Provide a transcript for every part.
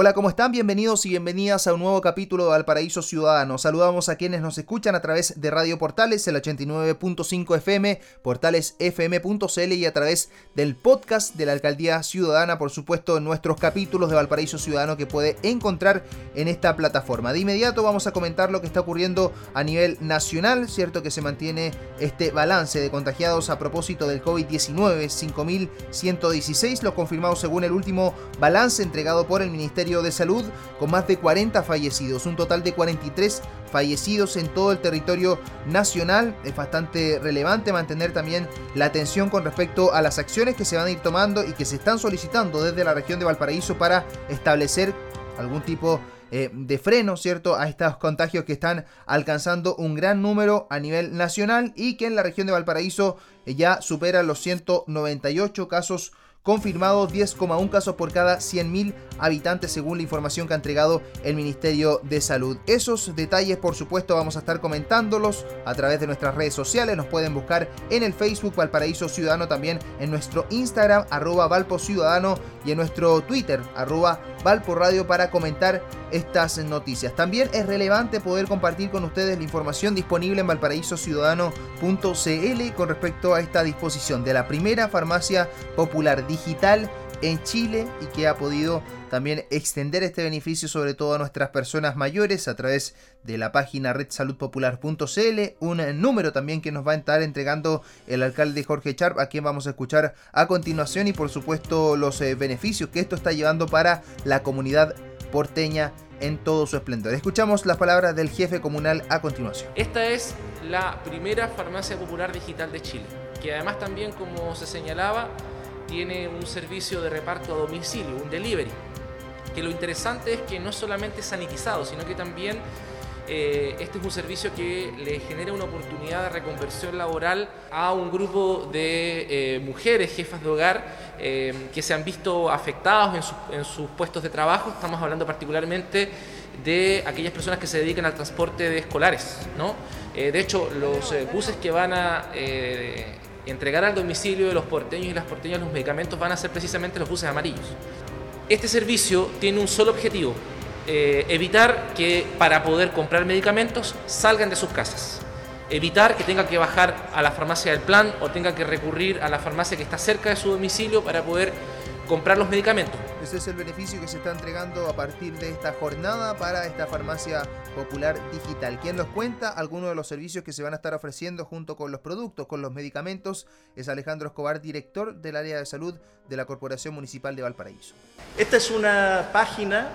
Hola, ¿cómo están? Bienvenidos y bienvenidas a un nuevo capítulo de Valparaíso Ciudadano. Saludamos a quienes nos escuchan a través de Radio Portales, el 89.5 FM, portalesfm.cl y a través del podcast de la Alcaldía Ciudadana, por supuesto, en nuestros capítulos de Valparaíso Ciudadano que puede encontrar en esta plataforma. De inmediato vamos a comentar lo que está ocurriendo a nivel nacional, cierto que se mantiene este balance de contagiados a propósito del COVID-19, 5.116, lo confirmado según el último balance entregado por el Ministerio de Salud con más de 40 fallecidos, un total de 43 fallecidos en todo el territorio nacional. Es bastante relevante mantener también la atención con respecto a las acciones que se van a ir tomando y que se están solicitando desde la región de Valparaíso para establecer algún tipo eh, de freno, ¿cierto?, a estos contagios que están alcanzando un gran número a nivel nacional y que en la región de Valparaíso eh, ya superan los 198 casos confirmados 10,1 casos por cada 100.000 habitantes según la información que ha entregado el Ministerio de Salud. Esos detalles por supuesto vamos a estar comentándolos a través de nuestras redes sociales, nos pueden buscar en el Facebook Valparaíso Ciudadano, también en nuestro Instagram arroba Valpo Ciudadano y en nuestro Twitter arroba Valpo Radio para comentar estas noticias. También es relevante poder compartir con ustedes la información disponible en valparaísociudadano.cl con respecto a esta disposición de la primera farmacia popular digital en Chile y que ha podido también extender este beneficio sobre todo a nuestras personas mayores a través de la página redsaludpopular.cl, un número también que nos va a estar entregando el alcalde Jorge Charp, a quien vamos a escuchar a continuación y por supuesto los eh, beneficios que esto está llevando para la comunidad porteña en todo su esplendor. Escuchamos las palabras del jefe comunal a continuación. Esta es la primera farmacia popular digital de Chile, que además también, como se señalaba, tiene un servicio de reparto a domicilio, un delivery. Que lo interesante es que no solamente es sanitizado, sino que también eh, este es un servicio que le genera una oportunidad de reconversión laboral a un grupo de eh, mujeres, jefas de hogar, eh, que se han visto afectados en, sus puestos de trabajo. Estamos hablando particularmente de aquellas personas que se dedican al transporte de escolares. ¿no? de hecho, los buses que van a entregar al domicilio de los porteños y las porteñas los medicamentos van a ser precisamente los buses amarillos. Este servicio tiene un solo objetivo, eh, evitar que para poder comprar medicamentos salgan de sus casas. Evitar que tenga que bajar a la farmacia del plan o tenga que recurrir a la farmacia que está cerca de su domicilio para poder comprar los medicamentos. Ese es el beneficio que se está entregando a partir de esta jornada para esta farmacia popular digital. Quien nos cuenta algunos de los servicios que se van a estar ofreciendo junto con los productos, con los medicamentos, es Alejandro Escobar, director del área de salud de la Corporación Municipal de Valparaíso. Esta es una página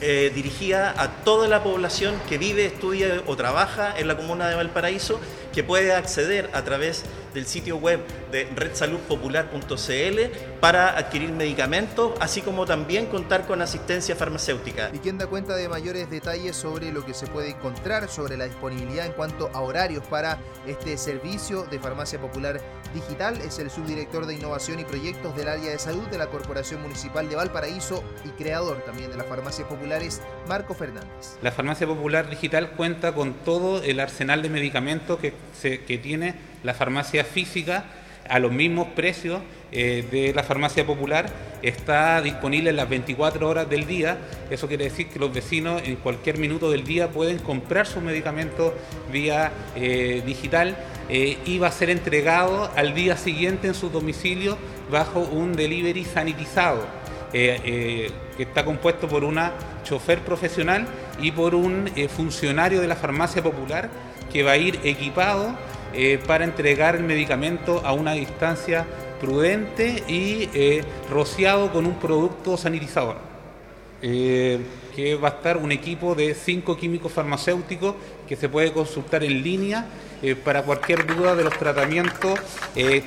eh, dirigida a toda la población que vive, estudia o trabaja en la comuna de Valparaíso, que puede acceder a través del sitio web de redsaludpopular.cl para adquirir medicamentos, así como también contar con asistencia farmacéutica. ¿Y quién da cuenta de mayores detalles sobre lo que se puede encontrar, sobre la disponibilidad en cuanto a horarios para este servicio de farmacia popular digital? Es el subdirector de innovación y proyectos del área de salud de la Corporación Municipal de Valparaíso y creador también de las farmacias populares, Marco Fernández. La farmacia popular digital cuenta con todo el arsenal de medicamentos que, que tiene la farmacia física a los mismos precios eh, de la farmacia popular, está disponible en las 24 horas del día. Eso quiere decir que los vecinos en cualquier minuto del día pueden comprar sus medicamentos vía eh, digital eh, y va a ser entregado al día siguiente en su domicilio bajo un delivery sanitizado. que está compuesto por una chofer profesional y por un funcionario de la farmacia popular que va a ir equipado eh, para entregar el medicamento a una distancia prudente y eh, rociado con un producto sanitizador. Eh, que va a estar un equipo de cinco químicos farmacéuticos que se puede consultar en línea para cualquier duda de los tratamientos,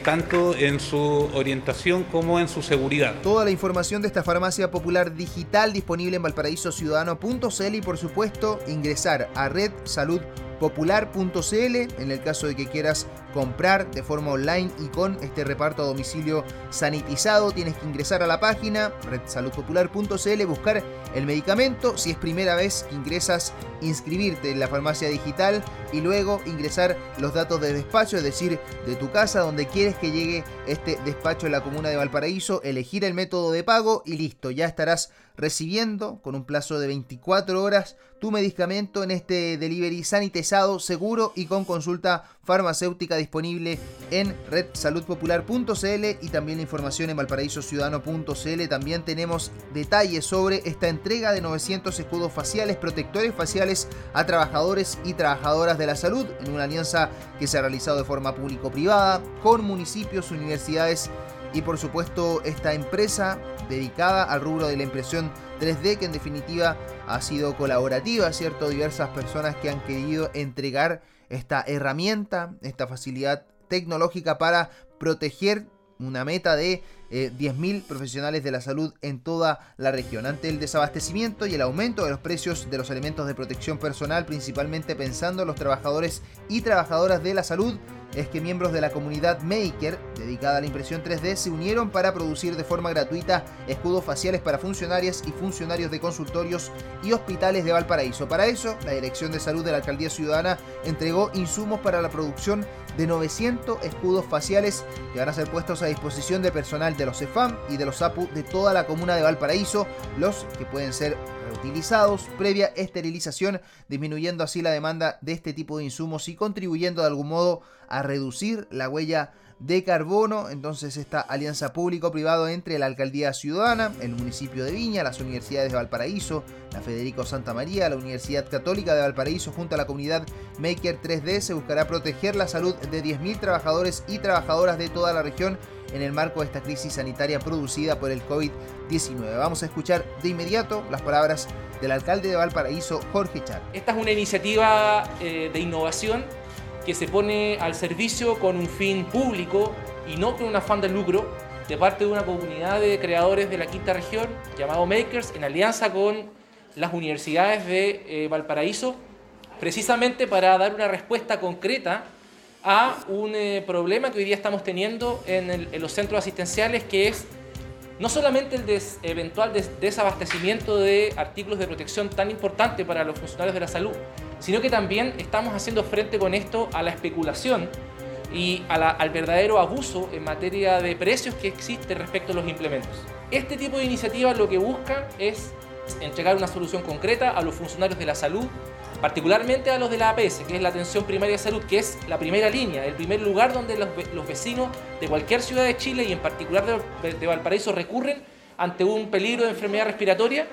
tanto en su orientación como en su seguridad. Toda la información de esta farmacia popular digital disponible en valparaísociudadano.cl y por supuesto ingresar a Red Salud popular.cl en el caso de que quieras comprar de forma online y con este reparto a domicilio sanitizado. Tienes que ingresar a la página redsaludpopular.cl, buscar el medicamento. Si es primera vez que ingresas, inscribirte en la farmacia digital y luego ingresar los datos de despacho, es decir, de tu casa, donde quieres que llegue este despacho en la comuna de Valparaíso, elegir el método de pago y listo, ya estarás recibiendo con un plazo de 24 horas tu medicamento en este delivery sanitizado, seguro y con consulta farmacéutica disponible en redsaludpopular.cl y también la información en valparaísociudadano.cl. También tenemos detalles sobre esta entrega de 900 escudos faciales, protectores faciales a trabajadores y trabajadoras de la salud en una alianza que se ha realizado de forma público-privada con municipios, universidades y por supuesto esta empresa dedicada al rubro de la impresión 3D que en definitiva ha sido colaborativa, ¿cierto? Diversas personas que han querido entregar esta herramienta, esta facilidad tecnológica para proteger una meta de 10.000 eh, profesionales de la salud en toda la región. Ante el desabastecimiento y el aumento de los precios de los elementos de protección personal, principalmente pensando en los trabajadores y trabajadoras de la salud, es que miembros de la comunidad Maker, dedicada a la impresión 3D, se unieron para producir de forma gratuita escudos faciales para funcionarias y funcionarios de consultorios y hospitales de Valparaíso. Para eso, la Dirección de Salud de la Alcaldía Ciudadana entregó insumos para la producción de 900 escudos faciales que van a ser puestos a disposición de personal de los EFAM y de los APU de toda la comuna de Valparaíso, los que pueden ser reutilizados previa esterilización, disminuyendo así la demanda de este tipo de insumos y contribuyendo de algún modo a reducir la huella de carbono. Entonces esta alianza público-privado entre la Alcaldía Ciudadana, el municipio de Viña, las universidades de Valparaíso, la Federico Santa María, la Universidad Católica de Valparaíso junto a la comunidad Maker 3D se buscará proteger la salud de 10.000 trabajadores y trabajadoras de toda la región en el marco de esta crisis sanitaria producida por el COVID-19. Vamos a escuchar de inmediato las palabras del alcalde de Valparaíso, Jorge Char. Esta es una iniciativa eh, de innovación que se pone al servicio con un fin público y no con un afán de lucro de parte de una comunidad de creadores de la quinta región llamado Makers en alianza con las universidades de eh, Valparaíso precisamente para dar una respuesta concreta a un eh, problema que hoy día estamos teniendo en, los centros asistenciales, que es no solamente el eventual desabastecimiento de artículos de protección tan importante para los funcionarios de la salud, sino que también estamos haciendo frente con esto a la especulación y al verdadero abuso en materia de precios que existe respecto a los implementos. Este tipo de iniciativas lo que busca es entregar una solución concreta a los funcionarios de la salud particularmente a los de la APS, que es la atención primaria de salud, que es la primera línea, el primer lugar donde los, vecinos de cualquier ciudad de Chile y en particular de, Valparaíso recurren ante un peligro de enfermedad respiratoria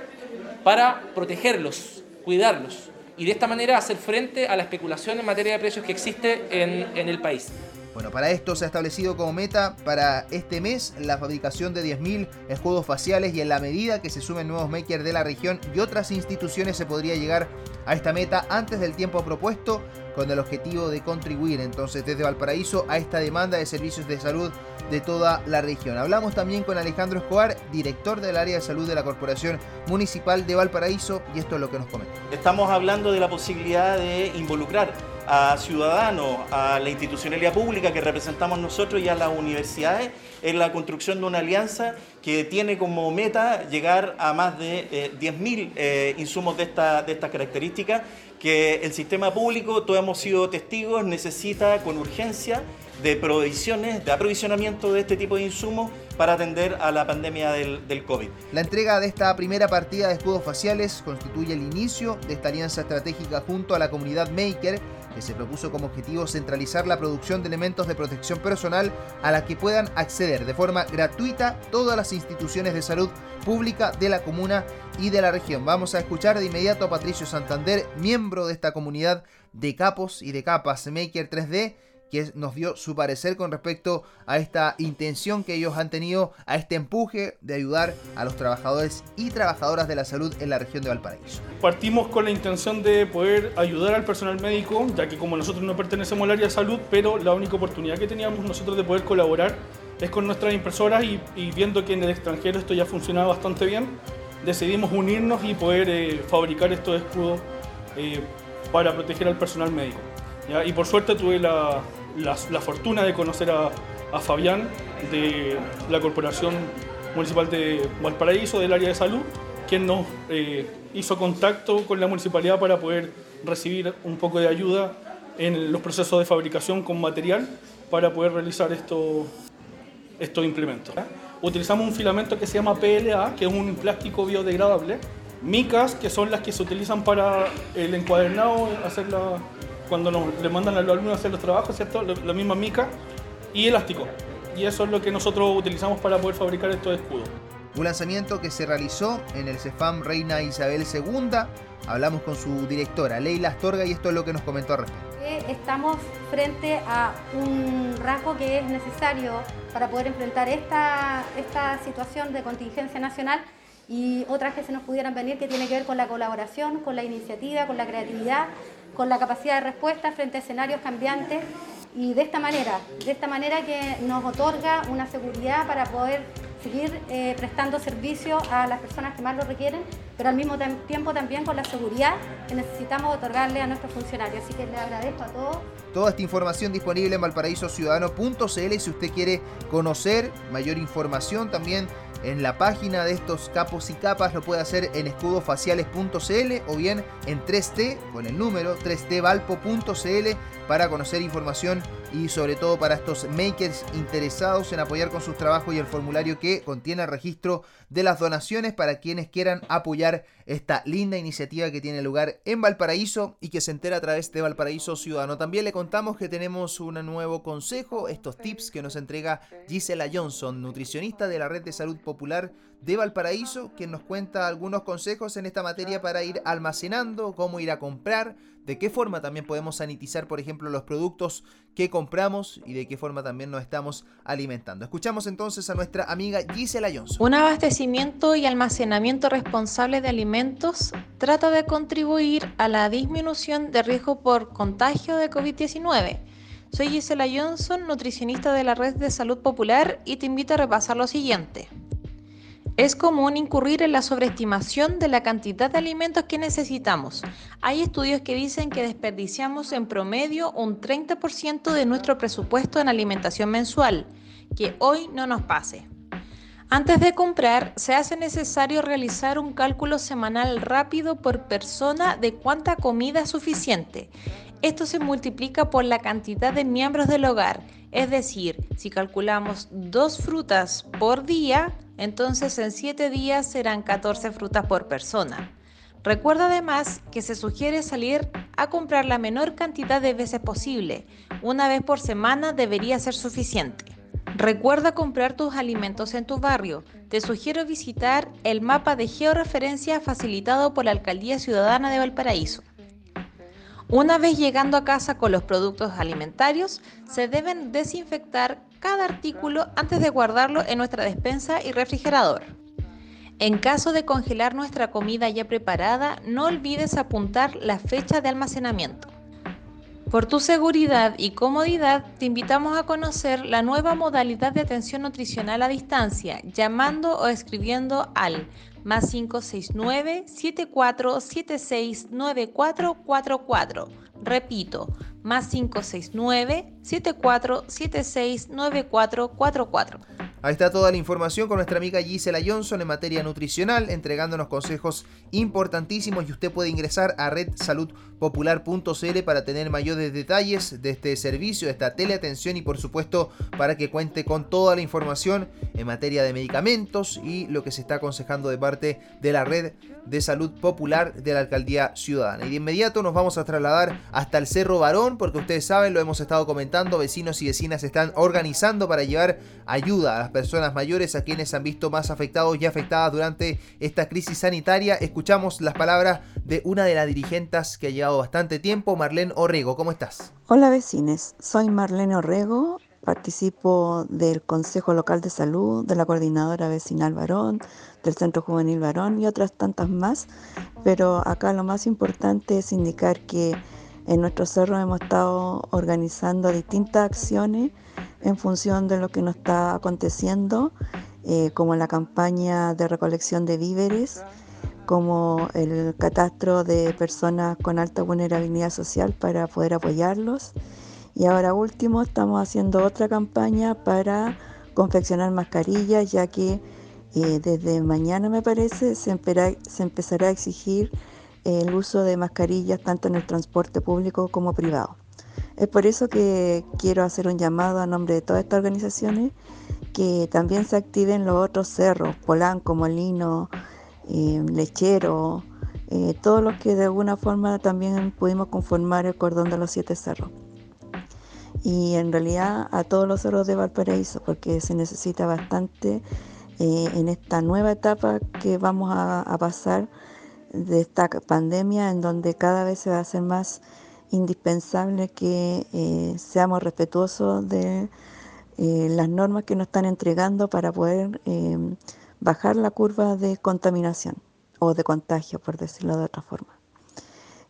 para protegerlos, cuidarlos y de esta manera hacer frente a la especulación en materia de precios que existe en, el país. Bueno, para esto se ha establecido como meta para este mes la fabricación de 10.000 escudos faciales y en la medida que se sumen nuevos makers de la región y otras instituciones se podría llegar a esta meta antes del tiempo propuesto con el objetivo de contribuir entonces desde Valparaíso a esta demanda de servicios de salud de toda la región. Hablamos también con Alejandro Escobar, director del área de salud de la Corporación Municipal de Valparaíso y esto es lo que nos comenta. Estamos hablando de la posibilidad de involucrar a ciudadanos, a la institucionalidad pública que representamos nosotros y a las universidades en la construcción de una alianza que tiene como meta llegar a más de 10.000 eh, eh, insumos de, esta, de estas características que el sistema público, todos hemos sido testigos, necesita con urgencia de provisiones, de aprovisionamiento de este tipo de insumos para atender a la pandemia del, del, COVID. La entrega de esta primera partida de escudos faciales constituye el inicio de esta alianza estratégica junto a la comunidad Maker que se propuso como objetivo centralizar la producción de elementos de protección personal a la que puedan acceder de forma gratuita todas las instituciones de salud pública de la comuna y de la región. Vamos a escuchar de inmediato a Patricio Santander, miembro de esta comunidad de capos y de capas Maker 3D, que nos dio su parecer con respecto a esta intención que ellos han tenido, a este empuje de ayudar a los trabajadores y trabajadoras de la salud en la región de Valparaíso. Partimos con la intención de poder ayudar al personal médico, ya que como nosotros no pertenecemos al área de salud, pero la única oportunidad que teníamos nosotros de poder colaborar es con nuestras impresoras y, viendo que en el extranjero esto ya funcionaba bastante bien, decidimos unirnos y poder eh, fabricar estos escudos eh, para proteger al personal médico. Y por suerte tuve la, la, fortuna de conocer a, Fabián de la Corporación Municipal de Valparaíso, del área de salud, quien nos eh, hizo contacto con la municipalidad para poder recibir un poco de ayuda en los procesos de fabricación con material para poder realizar estos, estos implementos. Utilizamos un filamento que se llama PLA, que es un plástico biodegradable, micas, que son las que se utilizan para el encuadernado, hacer cuando nos, le mandan a los alumnos a hacer los trabajos, ¿cierto? La, misma mica, y elástico. Y eso es lo que nosotros utilizamos para poder fabricar estos escudos. Un lanzamiento que se realizó en el CEFAM Reina Isabel II. Hablamos con su directora, Leila Astorga, y esto es lo que nos comentó al respecto. Estamos frente a un rasgo que es necesario para poder enfrentar esta, esta situación de contingencia nacional y otras que se nos pudieran venir que tiene que ver con la colaboración, con la iniciativa, con la creatividad, con la capacidad de respuesta frente a escenarios cambiantes y de esta manera, de esta manera que nos otorga una seguridad para poder seguir eh, prestando servicio a las personas que más lo requieren, pero al mismo tiempo también con la seguridad que necesitamos otorgarle a nuestros funcionarios. Así que les agradezco a todos. Toda esta información disponible en valparaísociudadano.cl si usted quiere conocer mayor información también en la página de estos capos y capas lo puede hacer en escudofaciales.cl o bien en 3T con el número 3tvalpo.cl para conocer información y sobre todo para estos makers interesados en apoyar con sus trabajos y el formulario que contiene el registro de las donaciones para quienes quieran apoyar esta linda iniciativa que tiene lugar en Valparaíso y que se entera a través de Valparaíso Ciudadano. También le contamos que tenemos un nuevo consejo, estos tips que nos entrega Gisela Johnson, nutricionista de la Red de Salud Popular de Valparaíso, quien nos cuenta algunos consejos en esta materia para ir almacenando, cómo ir a comprar, de qué forma también podemos sanitizar, por ejemplo, los productos que compramos y de qué forma también nos estamos alimentando. Escuchamos entonces a nuestra amiga Gisela Johnson. Un abastecimiento y almacenamiento responsable de alimentos trata de contribuir a la disminución de riesgo por contagio de COVID-19. Soy Gisela Johnson, nutricionista de la Red de Salud Popular y te invito a repasar lo siguiente. Es común incurrir en la sobreestimación de la cantidad de alimentos que necesitamos. Hay estudios que dicen que desperdiciamos en promedio un 30% de nuestro presupuesto en alimentación mensual, que hoy no nos pase. Antes de comprar, se hace necesario realizar un cálculo semanal rápido por persona de cuánta comida es suficiente. Esto se multiplica por la cantidad de miembros del hogar, es decir, si calculamos dos frutas por día, entonces en 7 días serán 14 frutas por persona. Recuerda además que se sugiere salir a comprar la menor cantidad de veces posible. Una vez por semana debería ser suficiente. Recuerda comprar tus alimentos en tu barrio. Te sugiero visitar el mapa de georreferencia facilitado por la Alcaldía Ciudadana de Valparaíso. Una vez llegando a casa con los productos alimentarios, se deben desinfectar cada artículo antes de guardarlo en nuestra despensa y refrigerador. En caso de congelar nuestra comida ya preparada, no olvides apuntar la fecha de almacenamiento. Por tu seguridad y comodidad, te invitamos a conocer la nueva modalidad de atención nutricional a distancia, llamando o escribiendo al más 569 7476 9444. Repito, más 569 7476 9444. Ahí está toda la información con nuestra amiga Gisela Johnson en materia nutricional, entregándonos consejos importantísimos y usted puede ingresar a redsaludpopular.cl para tener mayores detalles de este servicio, de esta teleatención y por supuesto para que cuente con toda la información en materia de medicamentos y lo que se está aconsejando de parte de la red de salud popular de la alcaldía ciudadana. Y de inmediato nos vamos a trasladar hasta el Cerro Barón porque ustedes saben, lo hemos estado comentando, vecinos y vecinas están organizando para llevar ayuda a las personas mayores a quienes han visto más afectados y afectadas durante esta crisis sanitaria. Escuchamos las palabras de una de las dirigentes que ha llevado bastante tiempo, Marlene Orrego. ¿Cómo estás? Hola vecines, soy Marlene Orrego, participo del Consejo Local de Salud, de la Coordinadora Vecinal Varón, del Centro Juvenil Varón y otras tantas más, pero acá lo más importante es indicar que en nuestro cerro hemos estado organizando distintas acciones en función de lo que nos está aconteciendo, eh, como la campaña de recolección de víveres, como el catastro de personas con alta vulnerabilidad social para poder apoyarlos Y ahora último, estamos haciendo otra campaña para confeccionar mascarillas, ya que eh, desde mañana me parece se, se empezará a exigir el uso de mascarillas tanto en el transporte público como privado. Es por eso que quiero hacer un llamado a nombre de todas estas organizaciones que también se activen los otros cerros, Polanco, Molino, eh, Lechero, eh, todos los que de alguna forma también pudimos conformar el cordón de los siete cerros. Y en realidad a todos los cerros de Valparaíso, porque se necesita bastante eh, en esta nueva etapa que vamos a, a pasar de esta pandemia, en donde cada vez se va a hacer más indispensable que seamos respetuosos de eh, las normas que nos están entregando para poder em, bajar la curva de contaminación o de contagio, por decirlo de otra forma.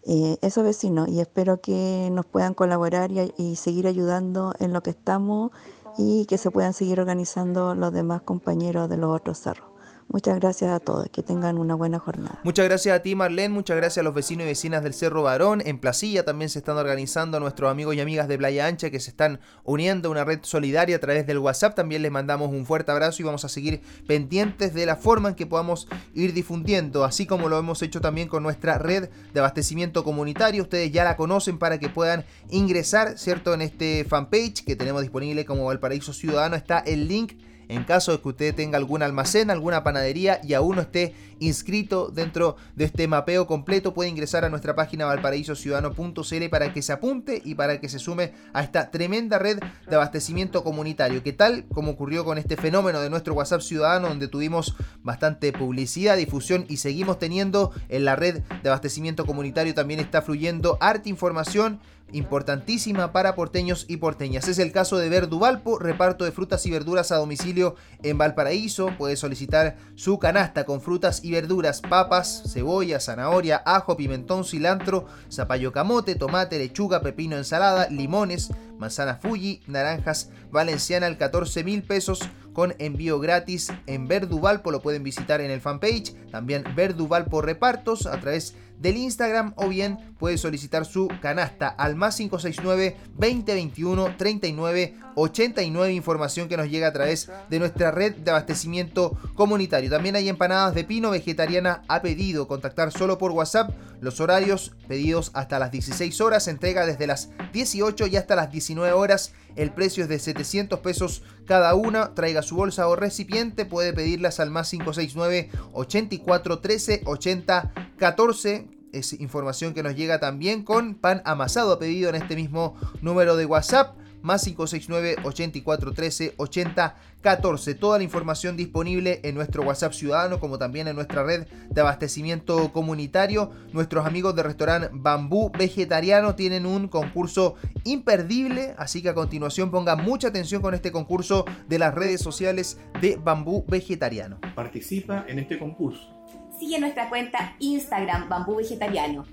Eh, eso vecinos, y espero que nos puedan colaborar y seguir ayudando en lo que estamos y que se puedan seguir organizando los demás compañeros de los otros cerros. Muchas gracias a todos, que tengan una buena jornada. Muchas gracias a ti Marlene, muchas gracias a los vecinos y vecinas del Cerro Barón. En Placilla también se están organizando nuestros amigos y amigas de Playa Ancha que se están uniendo a una red solidaria a través del WhatsApp. También les mandamos un fuerte abrazo y vamos a seguir pendientes de la forma en que podamos ir difundiendo, así como lo hemos hecho también con nuestra red de abastecimiento comunitario. Ustedes ya la conocen para que puedan ingresar, ¿cierto? En este fanpage que tenemos disponible como Valparaíso Ciudadano está el link en caso de que usted tenga algún almacén, alguna panadería y aún no esté inscrito dentro de este mapeo completo, puede ingresar a nuestra página valparaísociudadano.cl para que se apunte y para que se sume a esta tremenda red de abastecimiento comunitario, que tal como ocurrió con este fenómeno de nuestro WhatsApp ciudadano, donde tuvimos bastante publicidad, difusión y seguimos teniendo en la red de abastecimiento comunitario también está fluyendo arte información importantísima para porteños y porteñas. Es el caso de Verduvalpo, reparto de frutas y verduras a domicilio en Valparaíso. Puede solicitar su canasta con frutas y verduras, papas, cebolla, zanahoria, ajo, pimentón, cilantro, zapallo camote, tomate, lechuga, pepino, ensalada, limones, manzana Fuji, naranjas valenciana al 14 mil pesos con envío gratis en Verduvalpo. Lo pueden visitar en el fanpage. También Verduvalpo Repartos a través del Instagram o bien puede solicitar su canasta al más 569 2021 39 89 información que nos llega a través de nuestra red de abastecimiento comunitario. También hay empanadas de pino vegetariana a pedido. Contactar solo por WhatsApp. Los horarios pedidos hasta las 16 horas. Entrega desde las 18 y hasta las 19 horas. El precio es de 700 pesos cada una. Traiga su bolsa o recipiente. Puede pedirlas al más 569 84 13 80 14 es información que nos llega también con pan amasado pedido en este mismo número de WhatsApp más 569 8413 80 14. Toda la información disponible en nuestro WhatsApp ciudadano como también en nuestra red de abastecimiento comunitario. Nuestros amigos de restaurante Bambú Vegetariano tienen un concurso imperdible, así que a continuación pongan mucha atención con este concurso de las redes sociales de Bambú Vegetariano. Participa en este concurso sigue nuestra cuenta Instagram Bambú Vegetariano.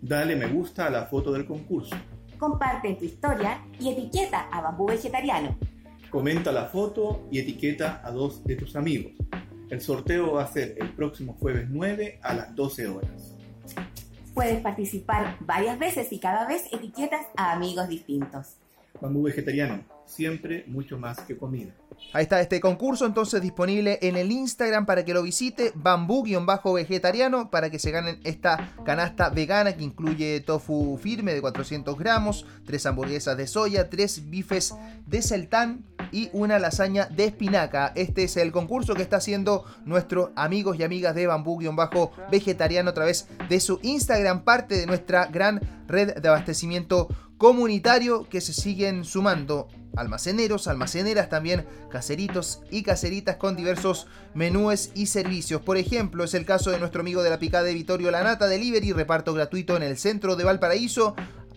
Dale me gusta a la foto del concurso. Comparte tu historia y etiqueta a Bambú Vegetariano. Comenta la foto y etiqueta a dos de tus amigos. El sorteo va a ser el próximo jueves 9 a las 12 horas. Puedes participar varias veces y cada vez etiquetas a amigos distintos. Bambú Vegetariano, siempre mucho más que comida. Ahí está este concurso entonces disponible en el Instagram para que lo visite, bambú-vegetariano, para que se ganen esta canasta vegana que incluye tofu firme de 400 gramos, tres hamburguesas de soya, tres bifes de seltán y una lasaña de espinaca. Este es el concurso que está haciendo nuestros amigos y amigas de bambú-vegetariano a través de su Instagram, parte de nuestra gran red de abastecimiento comunitario que se siguen sumando almaceneros, almaceneras, también caseritos y caseritas con diversos menúes y servicios. Por ejemplo, es el caso de nuestro amigo de la picada de Vitorio Lanata Delivery, reparto gratuito en el centro de Valparaíso.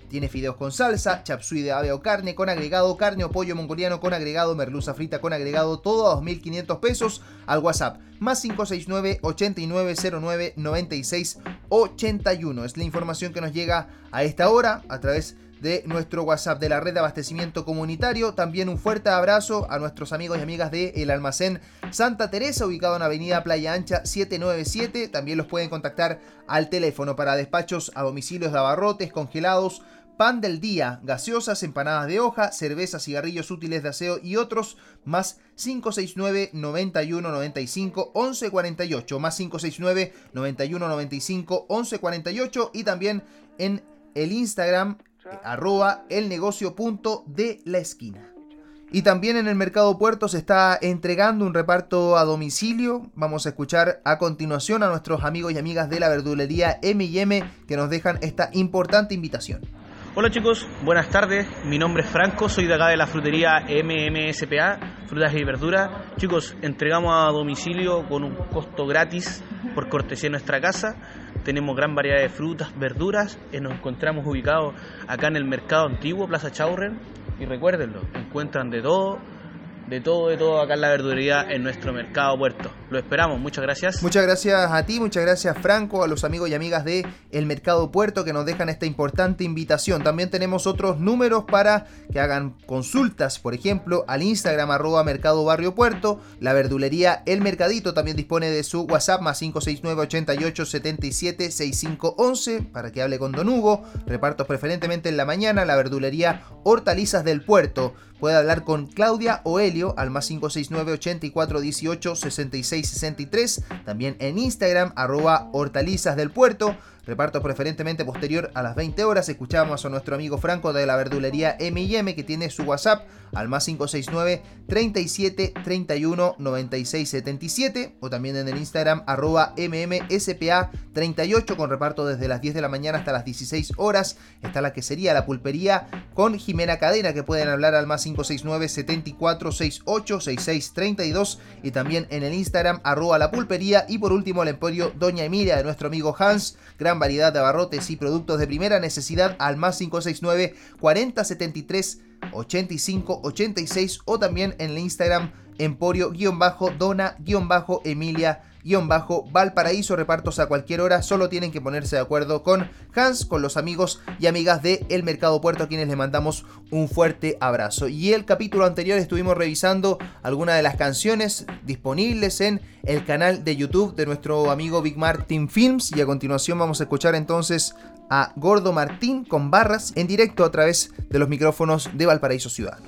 Tiene fideos con salsa, chapsui de ave o carne con agregado, carne o pollo mongoliano con agregado, merluza frita con agregado, todo a 2.500 pesos al WhatsApp. Más 569 8909 9681. Es la información que nos llega a esta hora a través de de nuestro WhatsApp de la red de abastecimiento comunitario. También un fuerte abrazo a nuestros amigos y amigas de El Almacén Santa Teresa, ubicado en Avenida Playa Ancha 797. También los pueden contactar al teléfono para despachos a domicilios de abarrotes, congelados, pan del día, gaseosas, empanadas de hoja, cervezas, cigarrillos útiles de aseo y otros, más 569 91 95 11 48, más 569 91 95 11 48 y también en el Instagram arroba el negocio punto de la esquina. Y también en el Mercado Puerto se está entregando un reparto a domicilio. Vamos a escuchar a continuación a nuestros amigos y amigas de la verdulería M&M que nos dejan esta importante invitación. Hola chicos, buenas tardes. Mi nombre es Franco, soy de acá de la frutería MMSPA, frutas y verduras. Chicos, entregamos a domicilio con un costo gratis por cortesía nuestra casa. Tenemos gran variedad de frutas, verduras. y nos encontramos ubicados acá en el Mercado Antiguo, Plaza Chaurren, y recuérdenlo, encuentran de todo de todo, de todo acá en la verdulería en nuestro mercado puerto. Lo esperamos, muchas gracias. Muchas gracias a ti, muchas gracias Franco, a los amigos y amigas de El Mercado Puerto que nos dejan esta importante invitación. También tenemos otros números para que hagan consultas, por ejemplo, al Instagram arroba Mercado Barrio Puerto, la verdulería El Mercadito también dispone de su WhatsApp más 569 88 77 6511 para que hable con Don Hugo, repartos preferentemente en la mañana, la verdulería Hortalizas del Puerto puede hablar con Claudia o Helio al más 569 84 18 66 63. También en Instagram, arroba hortalizas del puerto. Reparto preferentemente posterior a las 20 horas. Escuchamos a nuestro amigo Franco de la verdulería M&M que tiene su WhatsApp al más 569 37 31 96 77 o también en el Instagram arroba MMSPA 38 con reparto desde las 10 de la mañana hasta las 16 horas. Está la que sería la pulpería con Jimena Cadena que pueden hablar al más 569 74 68 66 32 y también en el Instagram arroba la pulpería y por último el emporio Doña Emilia de nuestro amigo Hans. Gran variedad de abarrotes y productos de primera necesidad al más 569 4073 85 86 o también en el Instagram emporio-dona-emilia bajo Valparaíso, repartos a cualquier hora, solo tienen que ponerse de acuerdo con Hans, con los amigos y amigas de El Mercado Puerto, a quienes les mandamos un fuerte abrazo. Y el capítulo anterior estuvimos revisando algunas de las canciones disponibles en el canal de YouTube de nuestro amigo Big Martin Films y a continuación vamos a escuchar entonces a Gordo Martín con barras en directo a través de los micrófonos de Valparaíso Ciudad.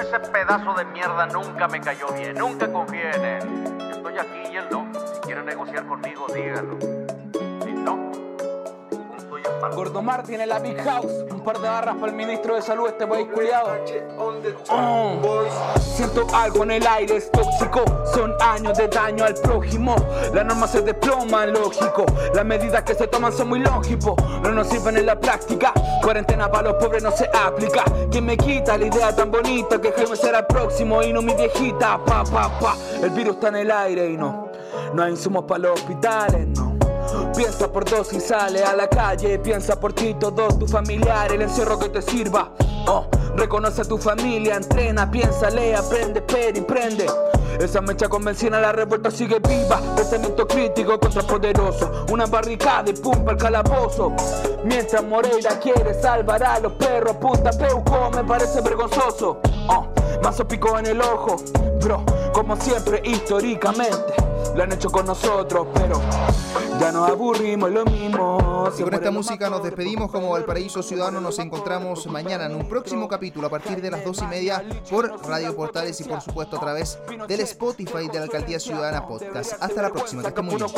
Ese pedazo de mierda nunca me cayó bien, nunca confié en. Estoy aquí y él no. Si quiere negociar conmigo, dígalo. Gordo Martín en la Big House. Un par de barras para el ministro de salud, este país culiado. Oh. Siento algo en el aire, es tóxico. Son años de daño al prójimo. Las normas se desploman, lógico. Las medidas que se toman son muy lógicos. No nos sirven en la práctica. Cuarentena para los pobres no se aplica. ¿Quién me quita la idea tan bonita que Jaime será el próximo y no mi viejita? Pa, pa, pa. El virus está en el aire y no. No hay insumos para los hospitales, no. Piensa por dos y sale a la calle. Piensa por ti, todos tu familiar, el encierro que te sirva. Oh, reconoce a tu familia, entrena, piensa, lee, aprende, espera y prende. Esa mecha convenciona, la revuelta sigue viva. Pensamiento crítico contra poderoso. Una barricada y pum el calabozo. Mientras Moreira quiere salvar a los perros, punta peuco, me parece vergonzoso. Oh, mazo pico en el ojo, bro, como siempre, históricamente. Lo han hecho con nosotros, pero ya nos aburrimos lo mismo. Y con esta música nos despedimos como Valparaíso Ciudadano. Nos encontramos mañana en un próximo capítulo a partir de las dos y media por Radio Portales y por supuesto a través del Spotify de la Alcaldía Ciudadana Podcast. Hasta la próxima. Que estén muy bien.